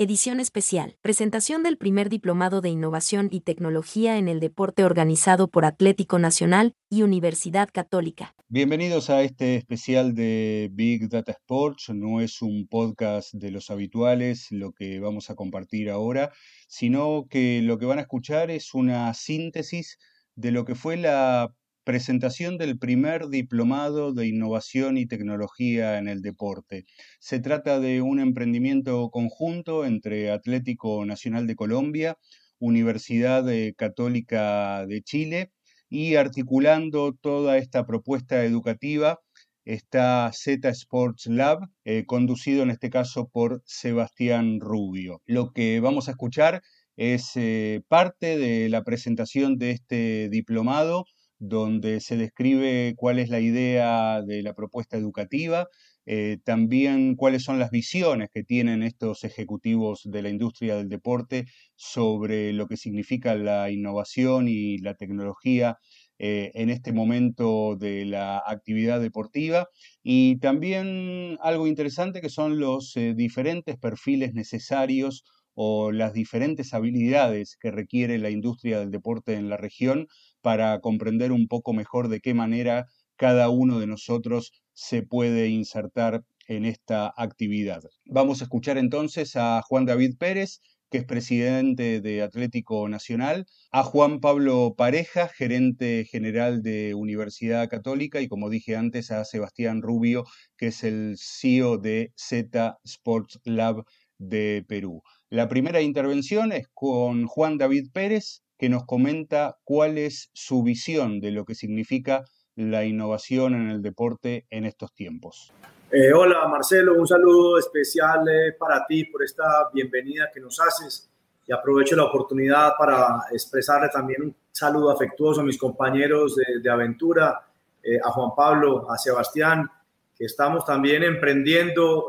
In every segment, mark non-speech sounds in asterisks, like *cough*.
Edición especial. Presentación del primer diplomado de innovación y tecnología en el deporte organizado por Atlético Nacional y Universidad Católica. Bienvenidos a este especial de Big Data Sports. No es un podcast de los habituales lo que vamos a compartir ahora, sino que lo que van a escuchar es una síntesis de lo que fue la presentación del primer diplomado de innovación y tecnología en el deporte. Se trata de un emprendimiento conjunto entre Atlético Nacional de Colombia, Universidad Católica de Chile y articulando toda esta propuesta educativa está Z Sports Lab, eh, conducido en este caso por Sebastián Rubio. Lo que vamos a escuchar es eh, parte de la presentación de este diplomado donde se describe cuál es la idea de la propuesta educativa, eh, también cuáles son las visiones que tienen estos ejecutivos de la industria del deporte sobre lo que significa la innovación y la tecnología eh, en este momento de la actividad deportiva. Y también algo interesante que son los eh, diferentes perfiles necesarios o las diferentes habilidades que requiere la industria del deporte en la región para comprender un poco mejor de qué manera cada uno de nosotros se puede insertar en esta actividad. Vamos a escuchar entonces a Juan David Pérez, que es presidente de Atlético Nacional, a Juan Pablo Pareja, gerente general de Universidad Católica, y como dije antes, a Sebastián Rubio, que es el CEO de Z Sports Lab de Perú. La primera intervención es con Juan David Pérez, que nos comenta cuál es su visión de lo que significa la innovación en el deporte en estos tiempos. Eh, hola Marcelo, un saludo especial eh, para ti por esta bienvenida que nos haces y aprovecho la oportunidad para expresarle también un saludo afectuoso a mis compañeros de, aventura, eh, a Juan Pablo, a Sebastián, que estamos también emprendiendo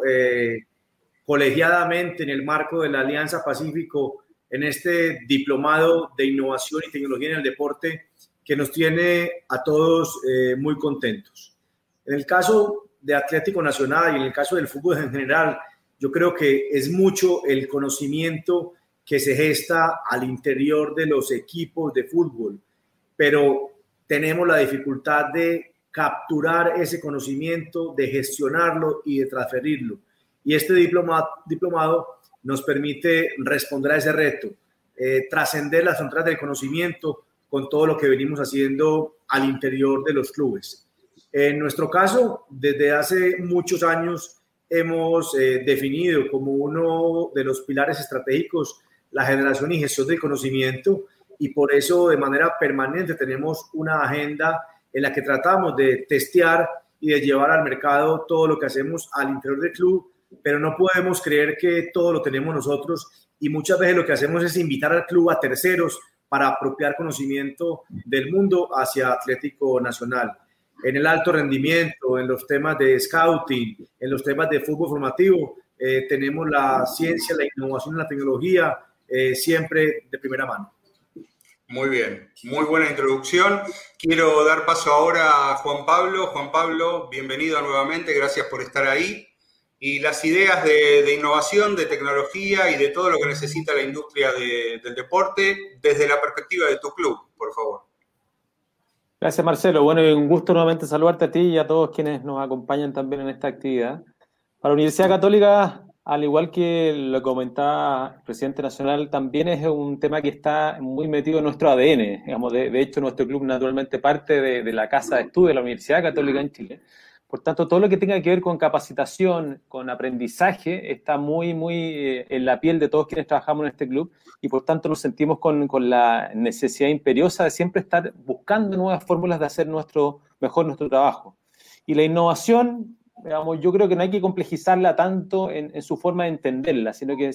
colegiadamente en el marco de la Alianza Pacífico en este diplomado de innovación y tecnología en el deporte que nos tiene a todos eh, muy contentos. En el caso de Atlético Nacional y en el caso del fútbol en general, yo creo que es mucho el conocimiento que se gesta al interior de los equipos de fútbol, pero tenemos la dificultad de capturar ese conocimiento, de gestionarlo y de transferirlo. Y este diplomado nos permite responder a ese reto, eh, trascender las fronteras del conocimiento con todo lo que venimos haciendo al interior de los clubes. En nuestro caso, desde hace muchos años hemos eh, definido como uno de los pilares estratégicos la generación y gestión del conocimiento y por eso de manera permanente tenemos una agenda en la que tratamos de testear y de llevar al mercado todo lo que hacemos al interior del club pero no podemos creer que todo lo tenemos nosotros y muchas veces lo que hacemos es invitar al club a terceros para apropiar conocimiento del mundo hacia Atlético Nacional. En el alto rendimiento, en los temas de scouting, en los temas de fútbol formativo, eh, tenemos la ciencia, la innovación la tecnología eh, siempre de primera mano. Muy bien, muy buena introducción. Quiero dar paso ahora a Juan Pablo. Juan Pablo, bienvenido nuevamente, gracias por estar ahí y las ideas de, innovación, de tecnología y de todo lo que necesita la industria del deporte desde la perspectiva de tu club, por favor. Gracias, Marcelo. Bueno, un gusto nuevamente saludarte a ti y a todos quienes nos acompañan también en esta actividad. Para la Universidad Católica, al igual que lo comentaba el presidente nacional, también es un tema que está muy metido en nuestro ADN. Digamos, de, hecho, nuestro club naturalmente parte de, de la Casa de Estudio de la Universidad Católica en Chile. Por tanto, todo lo que tenga que ver con capacitación, con aprendizaje, está muy, muy eh, en la piel de todos quienes trabajamos en este club y por tanto nos sentimos con, con, la necesidad imperiosa de siempre estar buscando nuevas fórmulas de hacer nuestro, mejor nuestro trabajo. Y la innovación, digamos, yo creo que no hay que complejizarla tanto en, en su forma de entenderla, sino que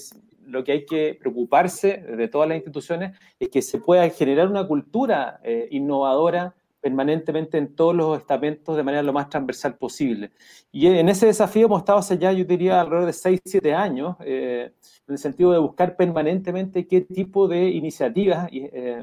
lo que hay que preocuparse de todas las instituciones es que se pueda generar una cultura eh, innovadora permanentemente en todos los estamentos de manera lo más transversal posible. Y en ese desafío hemos estado hace ya, yo diría, alrededor de 6, 7 años, eh, en el sentido de buscar permanentemente qué tipo de iniciativas eh,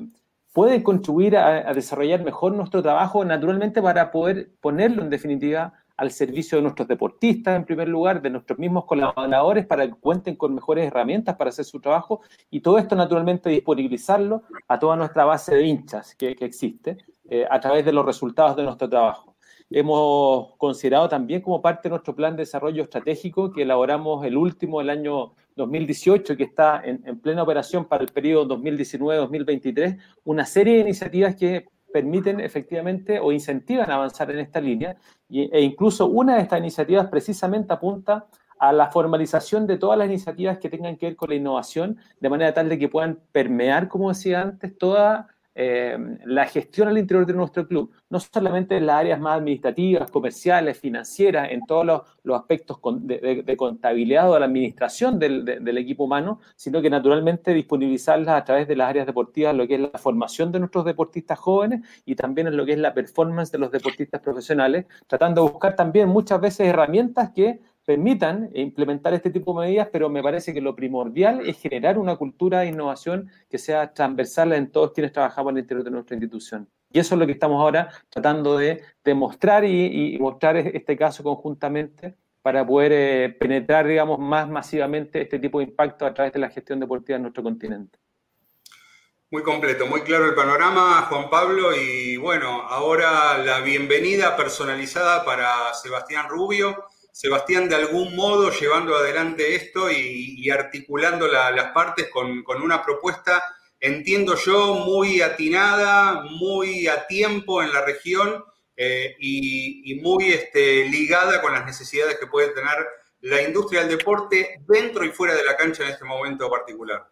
pueden contribuir a, desarrollar mejor nuestro trabajo, naturalmente para poder ponerlo en definitiva al servicio de nuestros deportistas, en primer lugar, de nuestros mismos colaboradores, para que cuenten con mejores herramientas para hacer su trabajo y todo esto naturalmente disponibilizarlo a toda nuestra base de hinchas que existe eh, a través de los resultados de nuestro trabajo. Hemos considerado también como parte de nuestro plan de desarrollo estratégico que elaboramos el último, el año 2018, que está en, en plena operación para el periodo 2019-2023, una serie de iniciativas que permiten efectivamente o incentivan avanzar en esta línea e incluso una de estas iniciativas precisamente apunta a la formalización de todas las iniciativas que tengan que ver con la innovación, de manera tal de que puedan permear, como decía antes, toda eh, la gestión al interior de nuestro club, no solamente en las áreas más administrativas, comerciales, financieras, en todos los, aspectos de, contabilidad o de la administración del, de, del, equipo humano, sino que naturalmente disponibilizarlas a través de las áreas deportivas, lo que es la formación de nuestros deportistas jóvenes y también en lo que es la performance de los deportistas profesionales, tratando de buscar también muchas veces herramientas que permitan implementar este tipo de medidas, pero me parece que lo primordial es generar una cultura de innovación que sea transversal en todos quienes trabajamos el interior de nuestra institución. Y eso es lo que estamos ahora tratando de demostrar y, y mostrar este caso conjuntamente para poder eh, penetrar, digamos, más masivamente este tipo de impacto a través de la gestión deportiva en nuestro continente. Muy completo, muy claro el panorama, Juan Pablo. Y bueno, ahora la bienvenida personalizada para Sebastián Rubio Sebastián de algún modo llevando adelante esto y, articulando la, las partes con, una propuesta, entiendo yo, muy atinada, muy a tiempo en la región eh, y, y, muy este, ligada con las necesidades que puede tener la industria del deporte dentro y fuera de la cancha en este momento particular.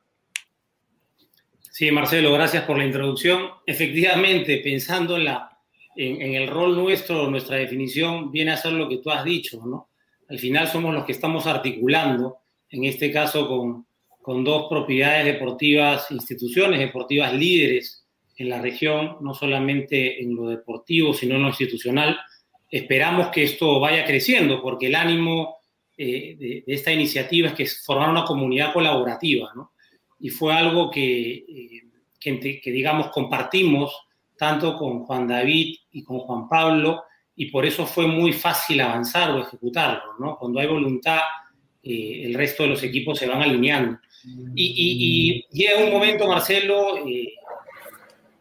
Sí, Marcelo, gracias por la introducción. Efectivamente, pensando en, la, en, el rol nuestro, nuestra definición, viene a ser lo que tú has dicho, ¿no? al final somos los que estamos articulando, en este caso con, dos propiedades deportivas, instituciones deportivas líderes en la región, no solamente en lo deportivo, sino en lo institucional. Esperamos que esto vaya creciendo, porque el ánimo eh, de, esta iniciativa es que formar una comunidad colaborativa, ¿no? Y fue algo que, eh, que, digamos, compartimos tanto con Juan David y con Juan Pablo, y por eso fue muy fácil avanzar o ejecutarlo, ¿no? Cuando hay voluntad, eh, el resto de los equipos se van alineando. Y, y, y llega un momento, Marcelo, eh,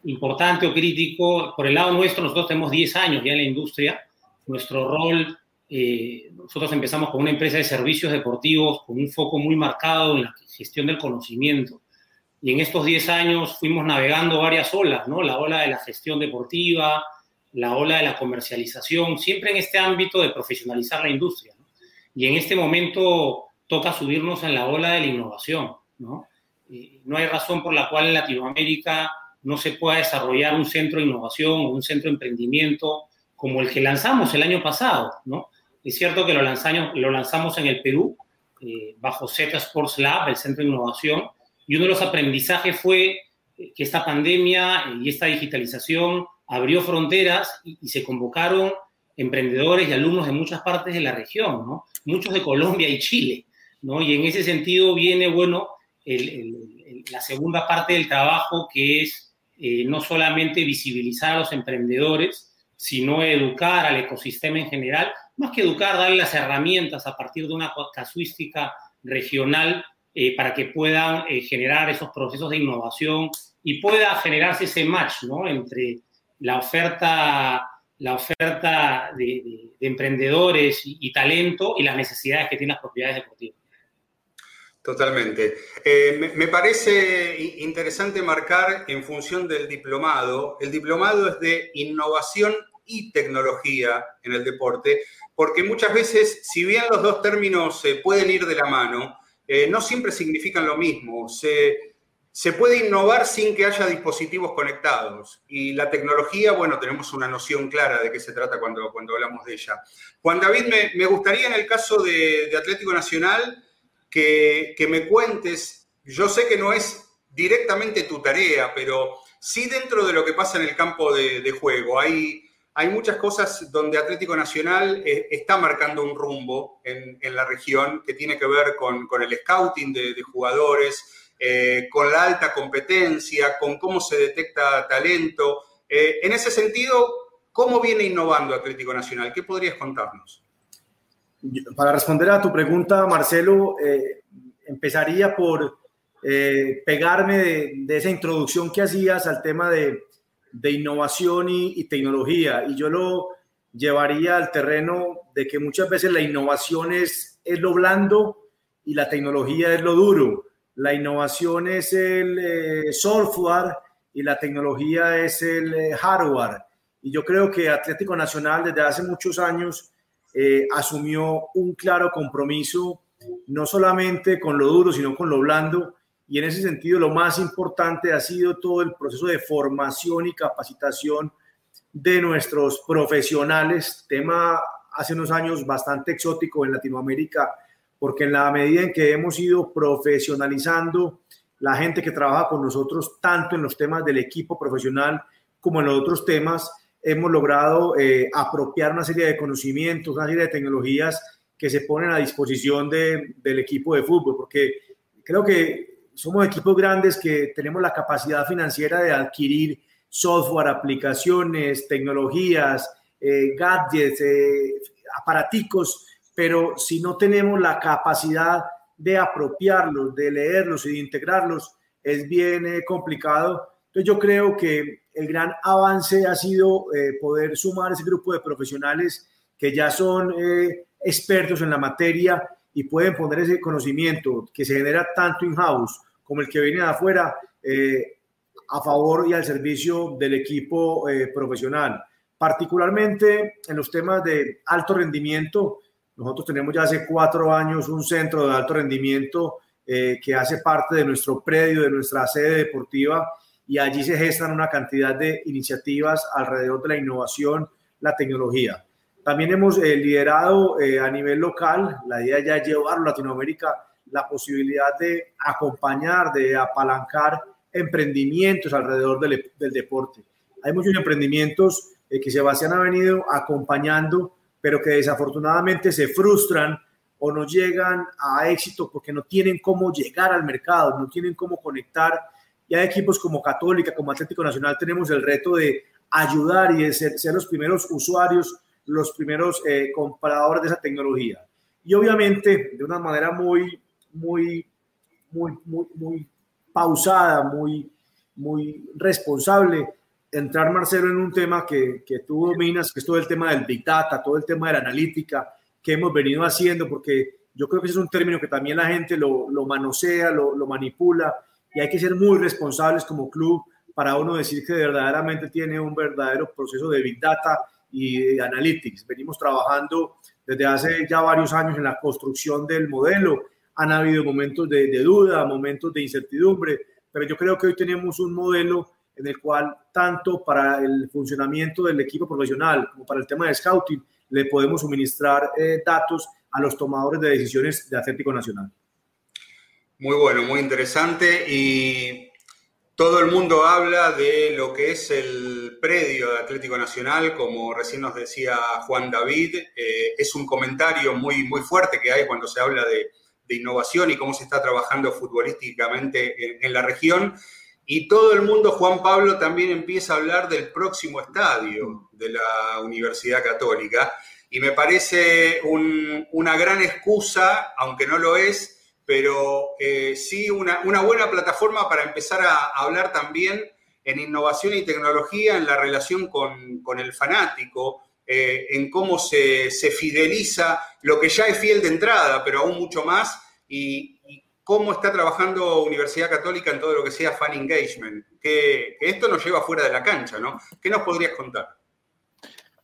importante o crítico, por el lado nuestro, nosotros tenemos 10 años ya en la industria, nuestro rol, eh, nosotros empezamos con una empresa de servicios deportivos con un foco muy marcado en la gestión del conocimiento. Y en estos 10 años fuimos navegando varias olas, ¿no? La ola de la gestión deportiva, la ola de la comercialización, siempre en este ámbito de profesionalizar la industria. ¿no? Y en este momento toca subirnos en la ola de la innovación. ¿no? Eh, no hay razón por la cual en Latinoamérica no se pueda desarrollar un centro de innovación o un centro de emprendimiento como el que lanzamos el año pasado. ¿no? Es cierto que lo lanzamos, lo lanzamos en el Perú, eh, bajo Z Sports Lab, el centro de innovación, y uno de los aprendizajes fue que esta pandemia y esta digitalización abrió fronteras y, se convocaron emprendedores y alumnos de muchas partes de la región, ¿no? muchos de Colombia y Chile. ¿no? Y en ese sentido viene, bueno, la segunda parte del trabajo que es eh, no solamente visibilizar a los emprendedores, sino educar al ecosistema en general, más que educar, darle las herramientas a partir de una casuística regional eh, para que puedan eh, generar esos procesos de innovación y pueda generarse ese match ¿no? entre la oferta, la oferta de, de, de emprendedores y, y, talento y las necesidades que tienen las propiedades deportivas. Totalmente. Eh, me, me, parece interesante marcar en función del diplomado, el diplomado es de innovación y tecnología en el deporte, porque muchas veces, si bien los dos términos eh, pueden ir de la mano, eh, no siempre significan lo mismo. Se, puede innovar sin que haya dispositivos conectados. Y la tecnología, bueno, tenemos una noción clara de qué se trata cuando, cuando hablamos de ella. Juan David, me, me gustaría en el caso de, de Atlético Nacional que, me cuentes, yo sé que no es directamente tu tarea, pero sí dentro de lo que pasa en el campo de, juego. Hay, hay muchas cosas donde Atlético Nacional eh, está marcando un rumbo en, la región que tiene que ver con, el scouting de, jugadores, eh, con la alta competencia, con cómo se detecta talento. Eh, en ese sentido, ¿cómo viene innovando Atlético Nacional? ¿Qué podrías contarnos? Para responder a tu pregunta, Marcelo, empezaría por pegarme de, esa introducción que hacías al tema de, de innovación y, tecnología. Y yo lo llevaría al terreno de que muchas veces la innovación es, es lo blando y la tecnología es lo duro. La innovación es el eh, software y la tecnología es el eh, hardware. Y yo creo que Atlético Nacional desde hace muchos años eh, asumió un claro compromiso, no solamente con lo duro, sino con lo blando, y en ese sentido lo más importante ha sido todo el proceso de formación y capacitación de nuestros profesionales, tema hace unos años bastante exótico en Latinoamérica, porque en la medida en que hemos ido profesionalizando la gente que trabaja con nosotros, tanto en los temas del equipo profesional como en los otros temas, hemos logrado eh, apropiar una serie de conocimientos, una serie de tecnologías que se ponen a disposición de, del equipo de fútbol, porque creo que somos equipos grandes que tenemos la capacidad financiera de adquirir software, aplicaciones, tecnologías, eh, gadgets, eh, aparaticos, pero si no tenemos la capacidad de apropiarlos, de leerlos y de integrarlos, es bien eh, complicado. Entonces yo creo que el gran avance ha sido poder sumar ese grupo de profesionales que ya son expertos en la materia y pueden poner ese conocimiento que se genera tanto in-house como el que viene de afuera eh, a favor y al servicio del equipo eh, profesional. Particularmente en los temas de alto rendimiento, nosotros tenemos ya hace cuatro años un centro de alto rendimiento eh, que hace parte de nuestro predio, de nuestra sede deportiva, y allí se gestan una cantidad de iniciativas alrededor de la innovación, la tecnología. También hemos liderado a nivel local, la idea ya es llevarlo a Latinoamérica, la posibilidad de acompañar, de apalancar emprendimientos alrededor del, deporte. Hay muchos emprendimientos eh, que Sebastián ha venido acompañando, pero que desafortunadamente se frustran o no llegan a éxito porque no tienen cómo llegar al mercado, no tienen cómo conectar. Y hay equipos como Católica, como Atlético Nacional, tenemos el reto de ayudar y de ser, los primeros usuarios, los primeros eh, compradores de esa tecnología. Y obviamente, de una manera muy muy, muy, muy, muy pausada, muy, muy responsable, entrar, Marcelo, en un tema que, que tú dominas, que es todo el tema del Big Data, todo el tema de la analítica que hemos venido haciendo, porque yo creo que ese es un término que también la gente lo, lo manosea, lo, lo, manipula, y hay que ser muy responsables como club para uno decir que verdaderamente tiene un verdadero proceso de Big Data y de Analytics. Venimos trabajando desde hace ya varios años en la construcción del modelo han habido momentos de, duda, momentos de incertidumbre, pero yo creo que hoy tenemos un modelo en el cual tanto para el funcionamiento del equipo profesional como para el tema de scouting le podemos suministrar eh, datos a los tomadores de decisiones de Atlético Nacional. Muy bueno, muy interesante y todo el mundo habla de lo que es el predio de Atlético Nacional, como recién nos decía Juan David, eh, es un comentario muy, muy fuerte que hay cuando se habla de, de innovación y cómo se está trabajando futbolísticamente en, la región. Y todo el mundo, Juan Pablo, también empieza a hablar del próximo estadio de la Universidad Católica. Y me parece una gran excusa, aunque no lo es, pero eh, sí una, buena plataforma para empezar a, hablar también en innovación y tecnología, en la relación con, con el fanático, eh, en cómo se, fideliza lo que ya es fiel de entrada, pero aún mucho más, y, cómo está trabajando Universidad Católica en todo lo que sea fan engagement, que, esto nos lleva fuera de la cancha, ¿no? ¿Qué nos podrías contar?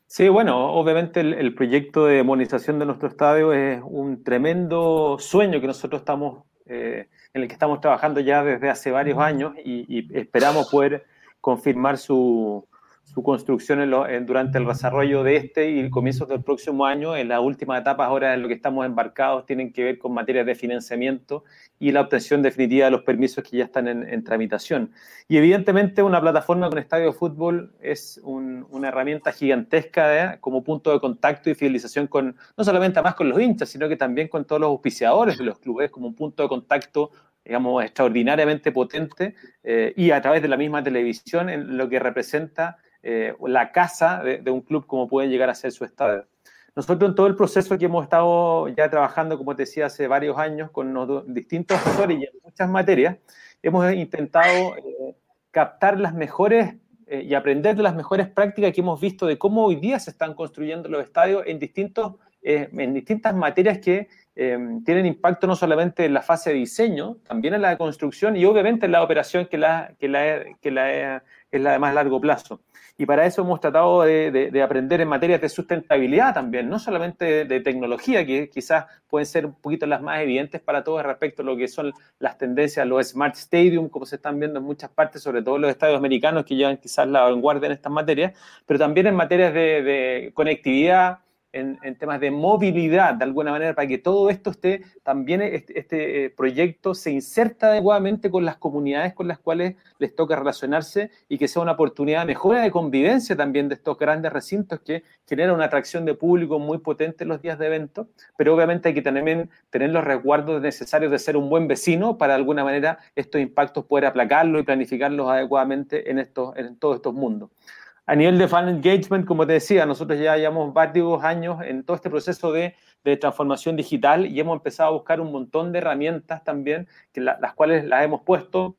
Sí, bueno, obviamente el, proyecto de demonización de nuestro estadio es un tremendo sueño que nosotros estamos, eh, en el que estamos trabajando ya desde hace varios años y esperamos poder confirmar su, su construcción durante el desarrollo de este y el comienzo del próximo año. En las últimas etapas ahora en lo que estamos embarcados tienen que ver con materias de financiamiento y la obtención definitiva de los permisos que ya están en, tramitación. Y evidentemente una plataforma con estadio de fútbol es una herramienta gigantesca como punto de contacto y fidelización con, no solamente más con los hinchas, sino que también con todos los auspiciadores de los clubes, como un punto de contacto digamos, extraordinariamente potente eh, y a través de la misma televisión en lo que representa eh, la casa de, un club como pueden llegar a ser su estadio. Nosotros en todo el proceso que hemos estado ya trabajando, como te decía, hace varios años con distintos asesores y en muchas materias, hemos intentado eh, captar las mejores y aprender de las mejores prácticas que hemos visto de cómo hoy día se están construyendo los estadios en, distintos, en distintas materias que Em, tienen impacto no solamente en la fase de diseño, también en la de construcción y obviamente en la operación que, la, que, la, que la, es la de más largo plazo. Y para eso hemos tratado de, de, aprender en materias de sustentabilidad también, no solamente de, tecnología, que quizás pueden ser un poquito las más evidentes para todos respecto a lo que son las tendencias, los smart stadium, como se están viendo en muchas partes, sobre todo los estadios americanos que llevan quizás la vanguardia en estas materias, pero también en materias de conectividad, en, temas de movilidad, de alguna manera, para que todo esto esté, también este, este, eh, proyecto se inserta adecuadamente con las comunidades con las cuales les toca relacionarse y que sea una oportunidad de mejora de convivencia también de estos grandes recintos que generan una atracción de público muy potente en los días de evento, pero obviamente hay que también tener los resguardos necesarios de ser un buen vecino para de alguna manera estos impactos poder aplacarlos y planificarlos adecuadamente en, estos, en todos estos mundos. A nivel de fan engagement, como te decía, nosotros ya llevamos varios años en todo este proceso de, transformación digital y hemos empezado a buscar un montón de herramientas también, las cuales las hemos puesto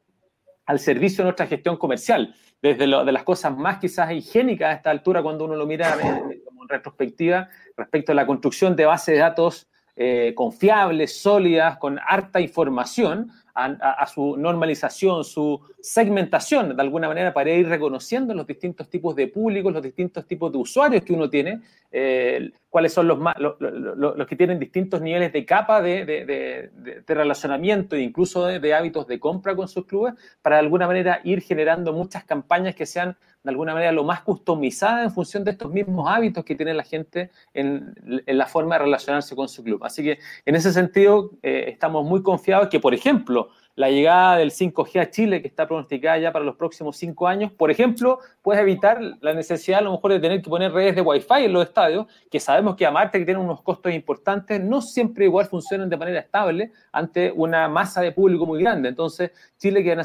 al servicio de nuestra gestión comercial, desde lo, de las cosas más quizás higiénicas a esta altura cuando uno lo mira en, retrospectiva respecto a la construcción de bases de datos eh, confiables, sólidas, con harta información, a, su normalización, su segmentación, de alguna manera, para ir reconociendo los distintos tipos de públicos, los distintos tipos de usuarios que uno tiene, eh, cuáles son los, más, los, que tienen distintos niveles de capa de, de, relacionamiento e incluso de, hábitos de compra con sus clubes, para de alguna manera ir generando muchas campañas que sean de alguna manera lo más customizadas en función de estos mismos hábitos que tiene la gente en, en la forma de relacionarse con su club. Así que en ese sentido eh, estamos muy confiados que, por ejemplo, la llegada del 5G a Chile, que está pronosticada ya para los próximos cinco años, por ejemplo, puede evitar la necesidad a lo mejor de tener que poner redes de Wi-Fi en los estadios, que sabemos que Marte que tiene unos costos importantes, no siempre igual funcionan de manera estable ante una masa de público muy grande. Entonces, Chile, que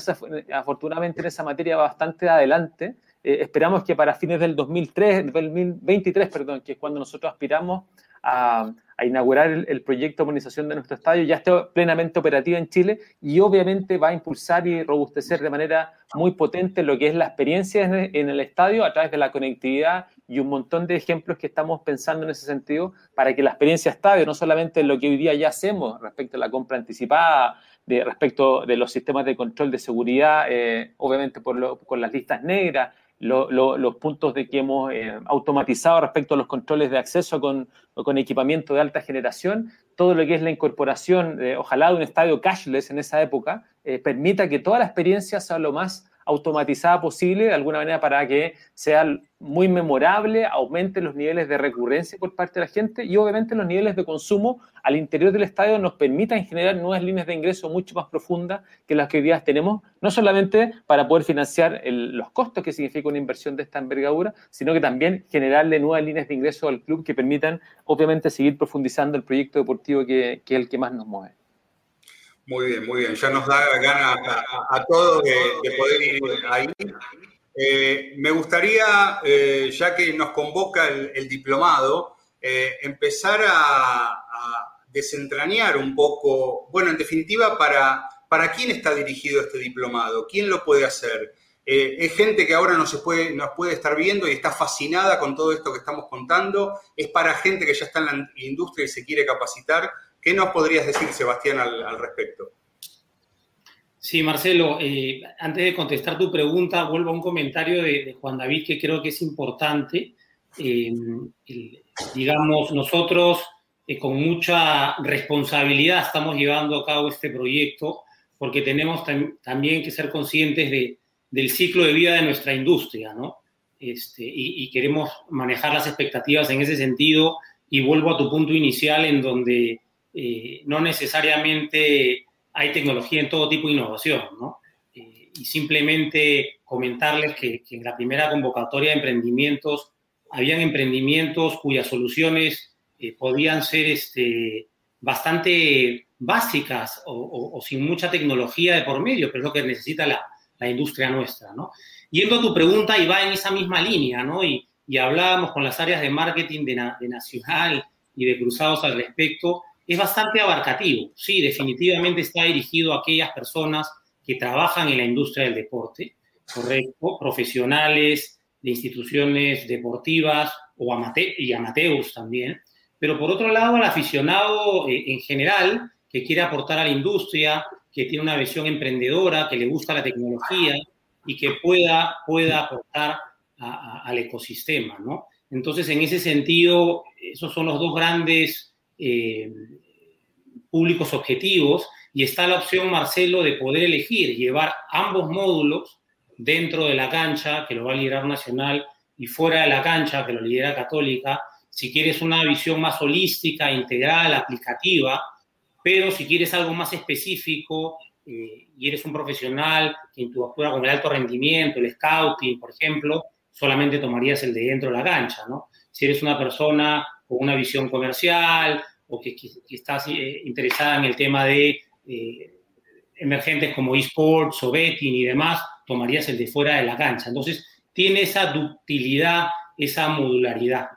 afortunadamente en esa materia va bastante adelante, eh, esperamos que para fines del 2003, 2023, perdón, que es cuando nosotros aspiramos a, inaugurar el, proyecto de modernización de nuestro estadio, ya esté plenamente operativa en Chile y obviamente va a impulsar y robustecer de manera muy potente lo que es la experiencia en el, estadio a través de la conectividad y un montón de ejemplos que estamos pensando en ese sentido para que la experiencia estadio, no solamente lo que hoy día ya hacemos respecto a la compra anticipada, de, respecto de los sistemas de control de seguridad, eh, obviamente por con las listas negras, los puntos de que hemos eh, automatizado respecto a los controles de acceso con, con, equipamiento de alta generación, todo lo que es la incorporación, ojalá de un estadio cashless en esa época, eh, permita que toda la experiencia sea lo más automatizada posible, de alguna manera para que sea muy memorable, aumente los niveles de recurrencia por parte de la gente y obviamente los niveles de consumo al interior del estadio nos permitan generar nuevas líneas de ingreso mucho más profundas que las que hoy día tenemos, no solamente para poder financiar los costos que significa una inversión de esta envergadura, sino que también generarle nuevas líneas de ingreso al club que permitan obviamente seguir profundizando el proyecto deportivo que, que es el que más nos mueve. Muy bien, muy bien. Ya nos da ganas a, todos de, poder ir ahí. Eh, me gustaría, eh, ya que nos convoca el, diplomado, eh, empezar a, desentrañar un poco, bueno, en definitiva, para, para quién está dirigido este diplomado, quién lo puede hacer. es gente que ahora nos puede, nos puede estar viendo y está fascinada con todo esto que estamos contando. Es para gente que ya está en la industria y se quiere capacitar. ¿Qué nos podrías decir, Sebastián, al, respecto? Sí, Marcelo, eh, antes de contestar tu pregunta, vuelvo a un comentario de, Juan David que creo que es importante. Eh, digamos, nosotros eh, con mucha responsabilidad estamos llevando a cabo este proyecto porque tenemos también que ser conscientes de, del ciclo de vida de nuestra industria, ¿no? este, y, queremos manejar las expectativas en ese sentido. Y vuelvo a tu punto inicial en donde eh, no necesariamente hay tecnología en todo tipo de innovación, ¿no? Eh, y simplemente comentarles que, en la primera convocatoria de emprendimientos habían emprendimientos cuyas soluciones eh, podían ser este, bastante básicas o, sin mucha tecnología de por medio, pero es lo que necesita la, la industria nuestra, ¿no? Yendo a tu pregunta, y va en esa misma línea, ¿no? Y, y hablábamos con las áreas de marketing de, de, Nacional y de Cruzados al respecto, es bastante abarcativo. Sí, definitivamente está dirigido a aquellas personas que trabajan en la industria del deporte, correcto, profesionales de instituciones deportivas o amate y amateurs también, pero por otro lado al aficionado eh, en general que quiere aportar a la industria, que tiene una visión emprendedora, que le gusta la tecnología, y que pueda, pueda aportar al ecosistema, ¿no? Entonces, en ese sentido, esos son los dos grandes eh, públicos objetivos y está la opción, Marcelo, de poder elegir llevar ambos módulos dentro de la cancha, que lo va a liderar Nacional, y fuera de la cancha, que lo lidera Católica, si quieres una visión más holística, integral, aplicativa, pero si quieres algo más específico, eh, y eres un profesional que interactúa con el alto rendimiento, el scouting, por ejemplo, solamente tomarías el de dentro de la cancha, ¿no? Si eres una persona con una visión comercial o que, estás eh, interesada en el tema de eh, emergentes como esports o betting y demás, tomarías el de fuera de la cancha. Entonces, tiene esa ductilidad, esa modularidad,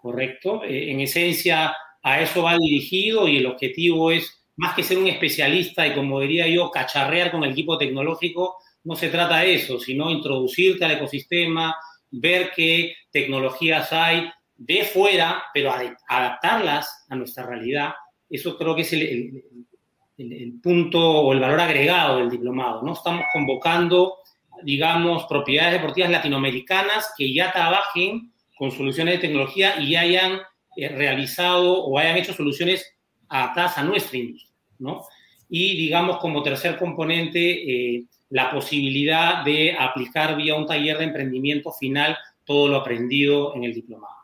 ¿correcto? en esencia, a eso va dirigido y el objetivo es más que ser un especialista y como diría yo, cacharrear con el equipo tecnológico, no se trata de eso, sino introducirte al ecosistema, ver qué tecnologías hay de fuera, pero adaptarlas a nuestra realidad. Eso creo que es el, punto o el valor agregado del diplomado. ¿no? Estamos convocando, digamos, propiedades deportivas latinoamericanas que ya trabajen con soluciones de tecnología y hayan eh, realizado o hayan hecho soluciones adaptadas a nuestra industria, ¿no? Y digamos como tercer componente, eh, la posibilidad de aplicar vía un taller de emprendimiento final todo lo aprendido en el diplomado.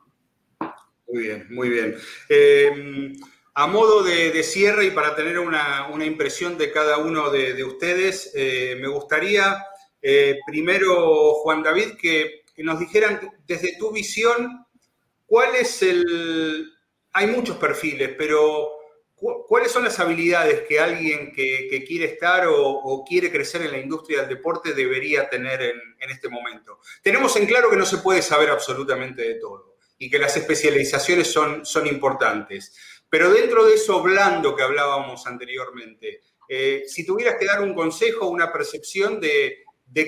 Muy bien, muy bien. Eh, a modo de, cierre y para tener una, impresión de cada uno de, ustedes, eh, me gustaría primero, Juan David, que nos dijeran desde tu visión, ¿cuál es el... Hay muchos perfiles, pero ¿Cuáles son las habilidades que alguien que, quiere estar o, quiere crecer en la industria del deporte debería tener en, este momento? Tenemos en claro que no se puede saber absolutamente de todo y que las especializaciones son, son importantes. Pero dentro de eso blando que hablábamos anteriormente, eh, si tuvieras que dar un consejo, una percepción de,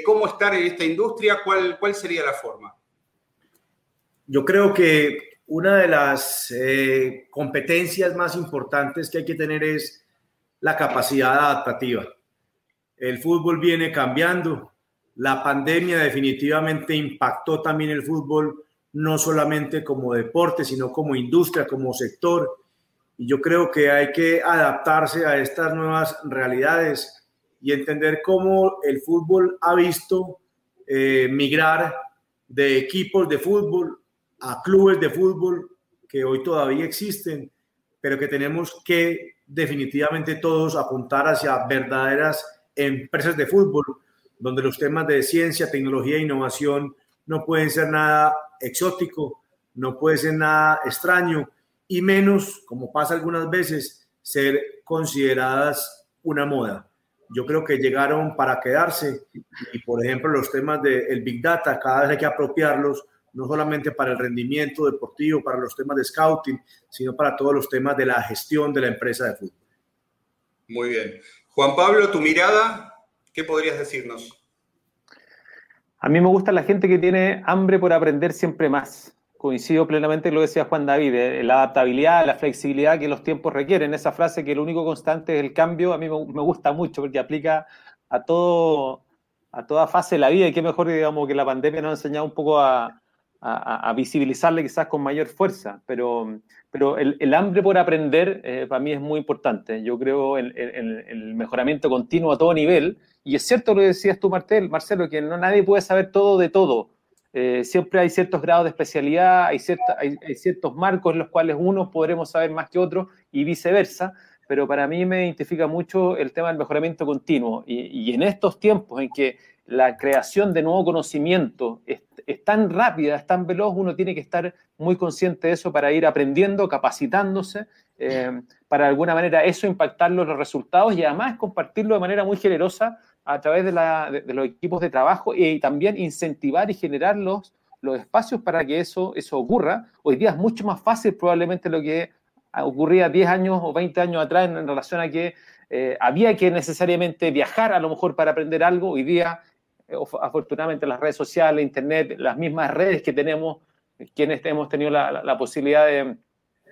cómo estar en esta industria, ¿cuál, ¿cuál sería la forma? Yo creo que una de las eh, competencias más importantes que hay que tener es la capacidad adaptativa. El fútbol viene cambiando. La pandemia definitivamente impactó también el fútbol, no solamente como deporte, sino como industria, como sector. Y yo creo que hay que adaptarse a estas nuevas realidades y entender cómo el fútbol ha visto eh, migrar de equipos de fútbol a clubes de fútbol que hoy todavía existen, pero que tenemos que definitivamente todos apuntar hacia verdaderas empresas de fútbol, donde los temas de ciencia, tecnología e innovación no pueden ser nada exótico, no puede ser nada extraño y menos, como pasa algunas veces, ser consideradas una moda. Yo creo que llegaron para quedarse y, por ejemplo, los temas del Big Data, cada vez hay que apropiarlos no solamente para el rendimiento deportivo, para los temas de scouting, sino para todos los temas de la gestión de la empresa de fútbol. Muy bien. Juan Pablo, tu mirada, ¿qué podrías decirnos? A mí me gusta la gente que tiene hambre por aprender siempre más. Coincido plenamente con lo que decía Juan David, eh, la adaptabilidad, la flexibilidad que los tiempos requieren. Esa frase que lo único constante es el cambio, a mí me gusta mucho porque aplica a todo, a toda fase de la vida y qué mejor, digamos, que la pandemia nos ha enseñado un poco a, a, visibilizarle quizás con mayor fuerza, pero, pero el, hambre por aprender eh, para mí es muy importante. Yo creo en, el mejoramiento continuo a todo nivel, y es cierto lo que decías tú, Martel, Marcelo, que no nadie puede saber todo de todo. eh, siempre hay ciertos grados de especialidad, hay, hay, ciertos marcos en los cuales unos podremos saber más que otros y viceversa, pero para mí me identifica mucho el tema del mejoramiento continuo. Y, en estos tiempos en que la creación de nuevo conocimiento es, tan rápida, es tan veloz, uno tiene que estar muy consciente de eso para ir aprendiendo, capacitándose, eh, para de alguna manera eso impactarlo en los resultados y además compartirlo de manera muy generosa a través de, los equipos de trabajo y también incentivar y generar los, los espacios para que eso, eso ocurra. Hoy día es mucho más fácil probablemente lo que ocurría 10 años o 20 años atrás en, relación a que eh, había que necesariamente viajar a lo mejor para aprender algo. Hoy día, afortunadamente, las redes sociales, Internet, las mismas redes que tenemos, quienes hemos tenido la, posibilidad de,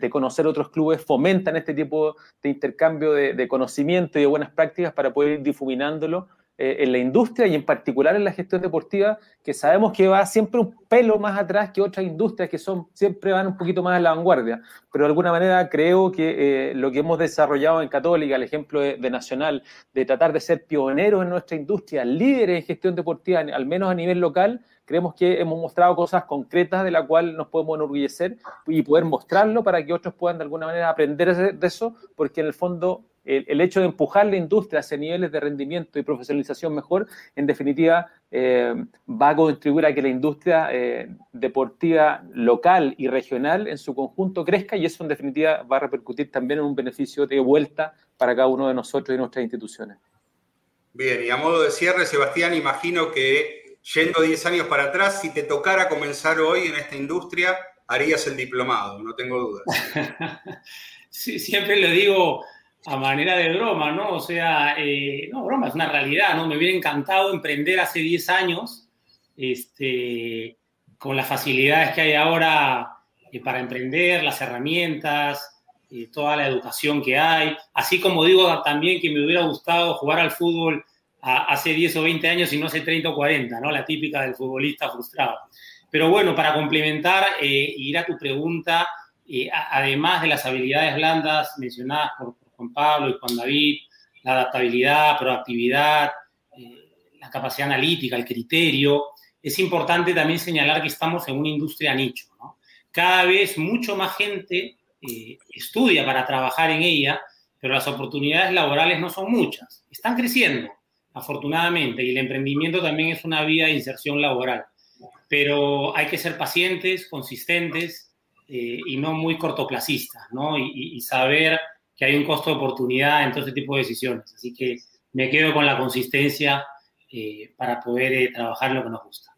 de, conocer otros clubes, fomentan este tipo de intercambio de, de conocimiento y de buenas prácticas para poder ir difuminándolo eh, en la industria y en particular en la gestión deportiva, que sabemos que va siempre un pelo más atrás que otras industrias que son siempre van un poquito más a la vanguardia. Pero de alguna manera creo que eh, lo que hemos desarrollado en Católica, el ejemplo de, Nacional, de tratar de ser pioneros en nuestra industria, líderes en gestión deportiva, al menos a nivel local, creemos que hemos mostrado cosas concretas de la cual nos podemos enorgullecer y poder mostrarlo para que otros puedan de alguna manera aprender de eso, porque en el fondo el, hecho de empujar la industria hacia niveles de rendimiento y profesionalización mejor, en definitiva, eh, va a contribuir a que la industria eh, deportiva local y regional en su conjunto crezca y eso en definitiva va a repercutir también en un beneficio de vuelta para cada uno de nosotros y nuestras instituciones. Bien, y a modo de cierre, Sebastián, imagino que yendo 10 años para atrás, si te tocara comenzar hoy en esta industria, harías el diplomado, no tengo dudas. *laughs* sí, siempre le digo a manera de broma, ¿no? O sea, eh, no, broma, es una realidad, ¿no? Me hubiera encantado emprender hace 10 años, este, con las facilidades que hay ahora eh, para emprender, las herramientas, eh, toda la educación que hay, así como digo también que me hubiera gustado jugar al fútbol hace 10 o 20 años y no hace 30 o 40, ¿no? La típica del futbolista frustrado. Pero bueno, para complementar, ir a tu pregunta, además de las habilidades blandas mencionadas por, Juan Pablo y Juan David, la adaptabilidad, proactividad, eh, la capacidad analítica, el criterio. Es importante también señalar que estamos en una industria nicho. Cada vez mucho más gente eh, estudia para trabajar en ella, pero las oportunidades laborales no son muchas. Están creciendo, afortunadamente, y el emprendimiento también es una vía de inserción laboral. Pero hay que ser pacientes, consistentes eh, y no muy cortoplacistas, ¿no? y saber que hay un costo de oportunidad en todo este tipo de decisiones. Así que me quedo con la consistencia eh, para poder eh, trabajar lo que nos gusta.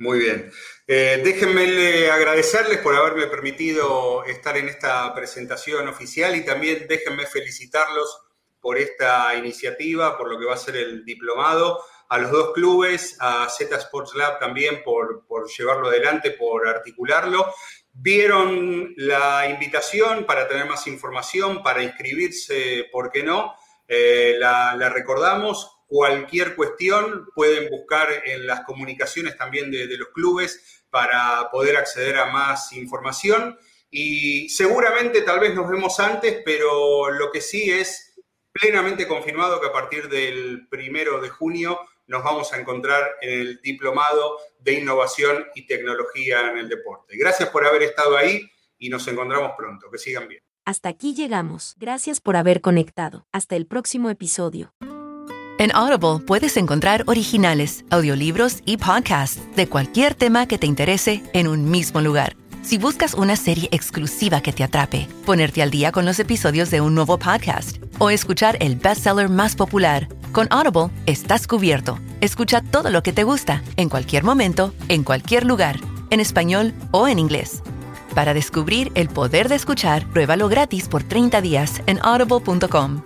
Muy bien. Eh, déjenme agradecerles por haberme permitido estar en esta presentación oficial y también déjenme felicitarlos por esta iniciativa, por lo que va a ser el diplomado, a los dos clubes, a Z Sports Lab también por, por llevarlo adelante, por articularlo vieron la invitación para tener más información, para inscribirse, ¿por qué no? Eh, la, recordamos. Cualquier cuestión pueden buscar en las comunicaciones también de, los clubes para poder acceder a más información. Y seguramente tal vez nos vemos antes, pero lo que sí es plenamente confirmado que a partir del primero de junio nos vamos a encontrar en el diplomado de innovación y tecnología en el deporte. Gracias por haber estado ahí y nos encontramos pronto. Que sigan bien. Hasta aquí llegamos. Gracias por haber conectado. Hasta el próximo episodio. En Audible puedes encontrar originales, audiolibros y podcasts de cualquier tema que te interese en un mismo lugar. Si buscas una serie exclusiva que te atrape, ponerte al día con los episodios de un nuevo podcast o escuchar el bestseller más popular, con Audible estás cubierto. Escucha todo lo que te gusta, en cualquier momento, en cualquier lugar, en español o en inglés. Para descubrir el poder de escuchar, pruébalo gratis por 30 días en audible.com